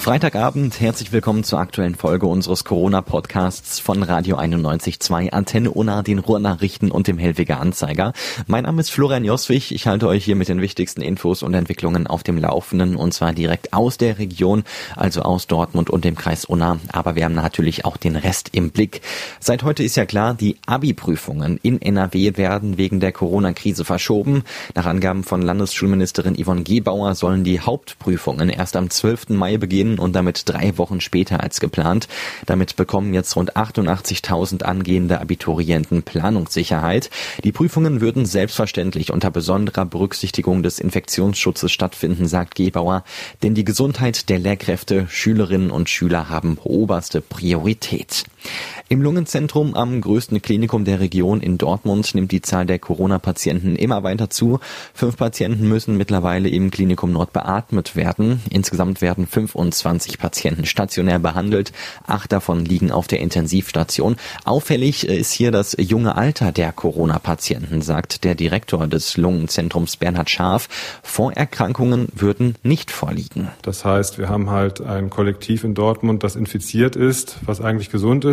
Freitagabend, herzlich willkommen zur aktuellen Folge unseres Corona-Podcasts von Radio 91.2, Antenne Unna, den Ruhrnachrichten und dem Hellweger Anzeiger. Mein Name ist Florian Joswig, ich halte euch hier mit den wichtigsten Infos und Entwicklungen auf dem Laufenden und zwar direkt aus der Region, also aus Dortmund und dem Kreis Unna, aber wir haben natürlich auch den Rest im Blick. Seit heute ist ja klar, die Abi-Prüfungen in NRW werden wegen der Corona-Krise verschoben. Nach Angaben von Landesschulministerin Yvonne Gebauer sollen die Hauptprüfungen erst am 12. Mai beginnen Beginn und damit drei Wochen später als geplant. Damit bekommen jetzt rund 88.000 angehende Abiturienten Planungssicherheit. Die Prüfungen würden selbstverständlich unter besonderer Berücksichtigung des Infektionsschutzes stattfinden, sagt Gebauer, denn die Gesundheit der Lehrkräfte, Schülerinnen und Schüler haben oberste Priorität. Im Lungenzentrum am größten Klinikum der Region in Dortmund nimmt die Zahl der Corona-Patienten immer weiter zu. Fünf Patienten müssen mittlerweile im Klinikum Nord beatmet werden. Insgesamt werden 25 Patienten stationär behandelt. Acht davon liegen auf der Intensivstation. Auffällig ist hier das junge Alter der Corona-Patienten, sagt der Direktor des Lungenzentrums Bernhard Scharf. Vorerkrankungen würden nicht vorliegen. Das heißt, wir haben halt ein Kollektiv in Dortmund, das infiziert ist, was eigentlich gesund ist.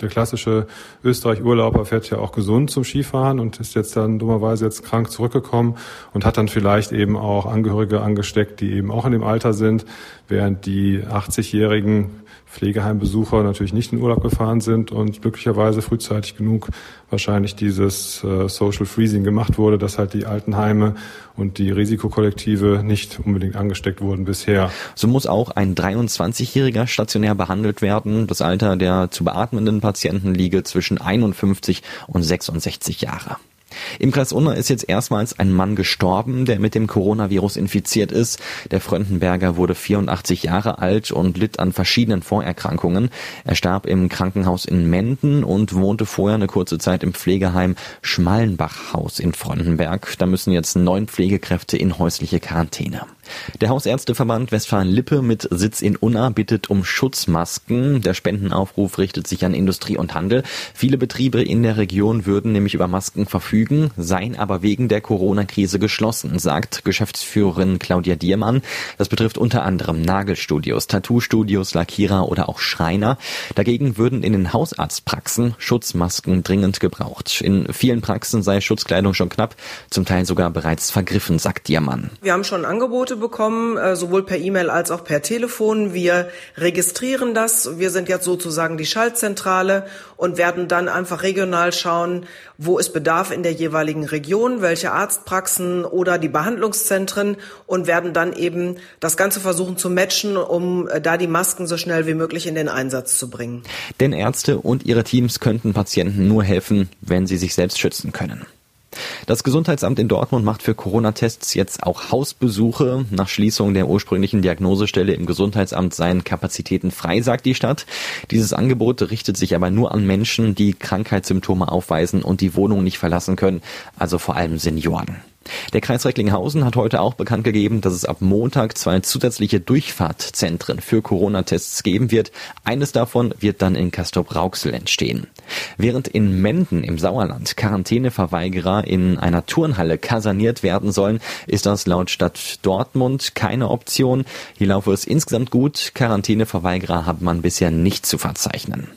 Der klassische Österreich-Urlauber fährt ja auch gesund zum Skifahren und ist jetzt dann dummerweise jetzt krank zurückgekommen und hat dann vielleicht eben auch Angehörige angesteckt, die eben auch in dem Alter sind, während die 80-jährigen Pflegeheimbesucher natürlich nicht in Urlaub gefahren sind und glücklicherweise frühzeitig genug wahrscheinlich dieses äh, Social Freezing gemacht wurde, dass halt die Altenheime und die Risikokollektive nicht unbedingt angesteckt wurden bisher. So muss auch ein 23-Jähriger stationär behandelt werden. Das Alter der zu beatmenden Patienten liege zwischen 51 und 66 Jahre. Im Kreis Unna ist jetzt erstmals ein Mann gestorben, der mit dem Coronavirus infiziert ist. Der Fröndenberger wurde 84 Jahre alt und litt an verschiedenen Vorerkrankungen. Er starb im Krankenhaus in Menden und wohnte vorher eine kurze Zeit im Pflegeheim Schmallenbachhaus in Fröndenberg. Da müssen jetzt neun Pflegekräfte in häusliche Quarantäne. Der Hausärzteverband Westfalen-Lippe mit Sitz in Unna bittet um Schutzmasken. Der Spendenaufruf richtet sich an Industrie und Handel. Viele Betriebe in der Region würden nämlich über Masken verfügen, seien aber wegen der Corona-Krise geschlossen, sagt Geschäftsführerin Claudia Diermann. Das betrifft unter anderem Nagelstudios, Tattoo-Studios, Lackierer oder auch Schreiner. Dagegen würden in den Hausarztpraxen Schutzmasken dringend gebraucht. In vielen Praxen sei Schutzkleidung schon knapp, zum Teil sogar bereits vergriffen, sagt Diermann. Wir haben schon Angebote bekommen, äh, sowohl per E-Mail als auch per Telefon. Wir registrieren das. Wir sind jetzt sozusagen die Schaltzentrale und werden dann einfach regional schauen, wo ist Bedarf in der jeweiligen Region, welche Arztpraxen oder die Behandlungszentren und werden dann eben das Ganze versuchen zu matchen, um äh, da die Masken so schnell wie möglich in den Einsatz zu bringen. Denn Ärzte und ihre Teams könnten Patienten nur helfen, wenn sie sich selbst schützen können. Das Gesundheitsamt in Dortmund macht für Corona-Tests jetzt auch Hausbesuche. Nach Schließung der ursprünglichen Diagnosestelle im Gesundheitsamt seien Kapazitäten frei, sagt die Stadt. Dieses Angebot richtet sich aber nur an Menschen, die Krankheitssymptome aufweisen und die Wohnung nicht verlassen können, also vor allem Senioren. Der Kreis Recklinghausen hat heute auch bekannt gegeben, dass es ab Montag zwei zusätzliche Durchfahrtzentren für Corona-Tests geben wird. Eines davon wird dann in Castrop-Rauxel entstehen. Während in Menden im Sauerland Quarantäneverweigerer in einer Turnhalle kaserniert werden sollen, ist das laut Stadt Dortmund keine Option. Hier laufe es insgesamt gut. Quarantäneverweigerer hat man bisher nicht zu verzeichnen.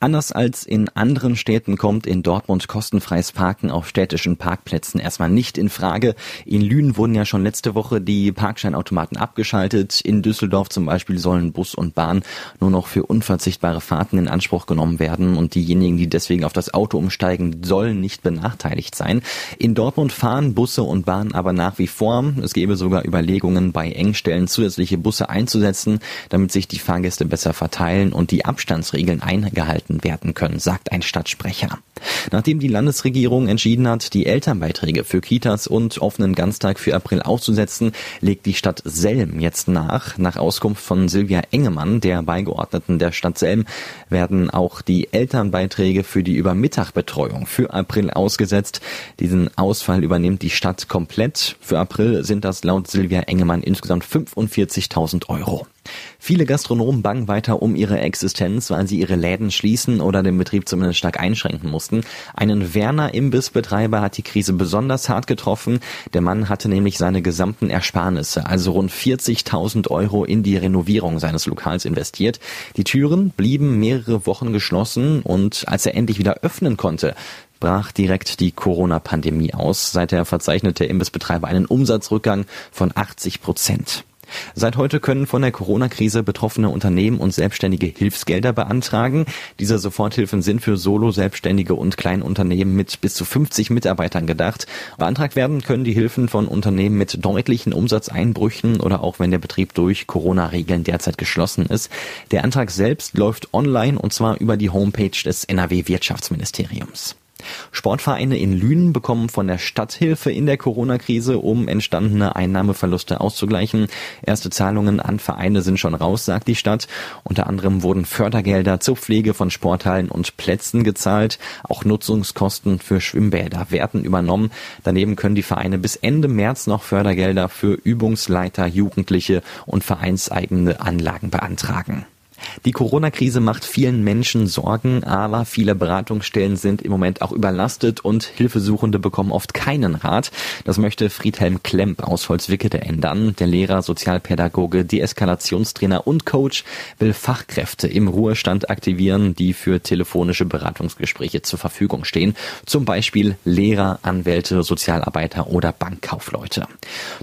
Anders als in anderen Städten kommt in Dortmund kostenfreies Parken auf städtischen Parkplätzen erstmal nicht in Frage. In Lünen wurden ja schon letzte Woche die Parkscheinautomaten abgeschaltet. In Düsseldorf zum Beispiel sollen Bus und Bahn nur noch für unverzichtbare Fahrten in Anspruch genommen werden und diejenigen, die deswegen auf das Auto umsteigen, sollen nicht benachteiligt sein. In Dortmund fahren Busse und Bahnen aber nach wie vor. Es gäbe sogar Überlegungen, bei Engstellen zusätzliche Busse einzusetzen, damit sich die Fahrgäste besser verteilen und die Abstandsregeln eingehalten gehalten werden können, sagt ein Stadtsprecher. Nachdem die Landesregierung entschieden hat, die Elternbeiträge für Kitas und offenen Ganztag für April auszusetzen, legt die Stadt Selm jetzt nach. Nach Auskunft von Silvia Engemann, der Beigeordneten der Stadt Selm, werden auch die Elternbeiträge für die Übermittagbetreuung für April ausgesetzt. Diesen Ausfall übernimmt die Stadt komplett. Für April sind das laut Silvia Engemann insgesamt 45.000 Euro. Viele Gastronomen bangen weiter um ihre Existenz, weil sie ihre Läden schließen oder den Betrieb zumindest stark einschränken mussten. Einen Werner Imbissbetreiber hat die Krise besonders hart getroffen. Der Mann hatte nämlich seine gesamten Ersparnisse, also rund 40.000 Euro in die Renovierung seines Lokals investiert. Die Türen blieben mehrere Wochen geschlossen und als er endlich wieder öffnen konnte, brach direkt die Corona-Pandemie aus. Seither verzeichnete Imbissbetreiber einen Umsatzrückgang von 80 Prozent. Seit heute können von der Corona-Krise betroffene Unternehmen und Selbstständige Hilfsgelder beantragen. Diese Soforthilfen sind für Solo-Selbstständige und Kleinunternehmen mit bis zu 50 Mitarbeitern gedacht. Beantragt werden können die Hilfen von Unternehmen mit deutlichen Umsatzeinbrüchen oder auch wenn der Betrieb durch Corona-Regeln derzeit geschlossen ist. Der Antrag selbst läuft online und zwar über die Homepage des NRW-Wirtschaftsministeriums. Sportvereine in Lünen bekommen von der Stadt Hilfe in der Corona-Krise, um entstandene Einnahmeverluste auszugleichen. Erste Zahlungen an Vereine sind schon raus, sagt die Stadt. Unter anderem wurden Fördergelder zur Pflege von Sporthallen und Plätzen gezahlt. Auch Nutzungskosten für Schwimmbäder werden übernommen. Daneben können die Vereine bis Ende März noch Fördergelder für Übungsleiter, Jugendliche und vereinseigene Anlagen beantragen. Die Corona-Krise macht vielen Menschen Sorgen, aber viele Beratungsstellen sind im Moment auch überlastet und Hilfesuchende bekommen oft keinen Rat. Das möchte Friedhelm Klemp aus Holzwickede ändern. Der Lehrer, Sozialpädagoge, Deeskalationstrainer und Coach will Fachkräfte im Ruhestand aktivieren, die für telefonische Beratungsgespräche zur Verfügung stehen. Zum Beispiel Lehrer, Anwälte, Sozialarbeiter oder Bankkaufleute.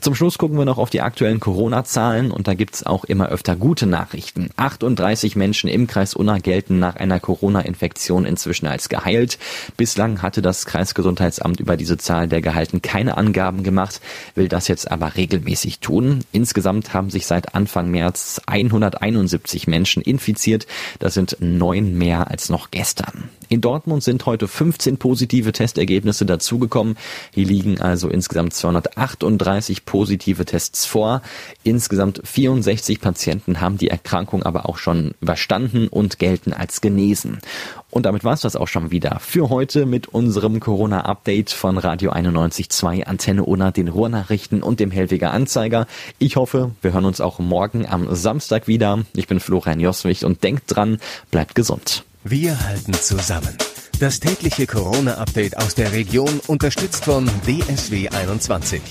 Zum Schluss gucken wir noch auf die aktuellen Corona-Zahlen und da gibt's auch immer öfter gute Nachrichten. 38 30 Menschen im Kreis Unna gelten nach einer Corona-Infektion inzwischen als geheilt. Bislang hatte das Kreisgesundheitsamt über diese Zahl der Gehalten keine Angaben gemacht, will das jetzt aber regelmäßig tun. Insgesamt haben sich seit Anfang März 171 Menschen infiziert. Das sind neun mehr als noch gestern. In Dortmund sind heute 15 positive Testergebnisse dazugekommen. Hier liegen also insgesamt 238 positive Tests vor. Insgesamt 64 Patienten haben die Erkrankung aber auch schon überstanden und gelten als genesen. Und damit war es das auch schon wieder für heute mit unserem Corona-Update von Radio 91.2, Antenne Unna, den Ruhrnachrichten und dem Hellweger Anzeiger. Ich hoffe, wir hören uns auch morgen am Samstag wieder. Ich bin Florian Joswig und denkt dran, bleibt gesund. Wir halten zusammen. Das tägliche Corona-Update aus der Region unterstützt von DSW 21.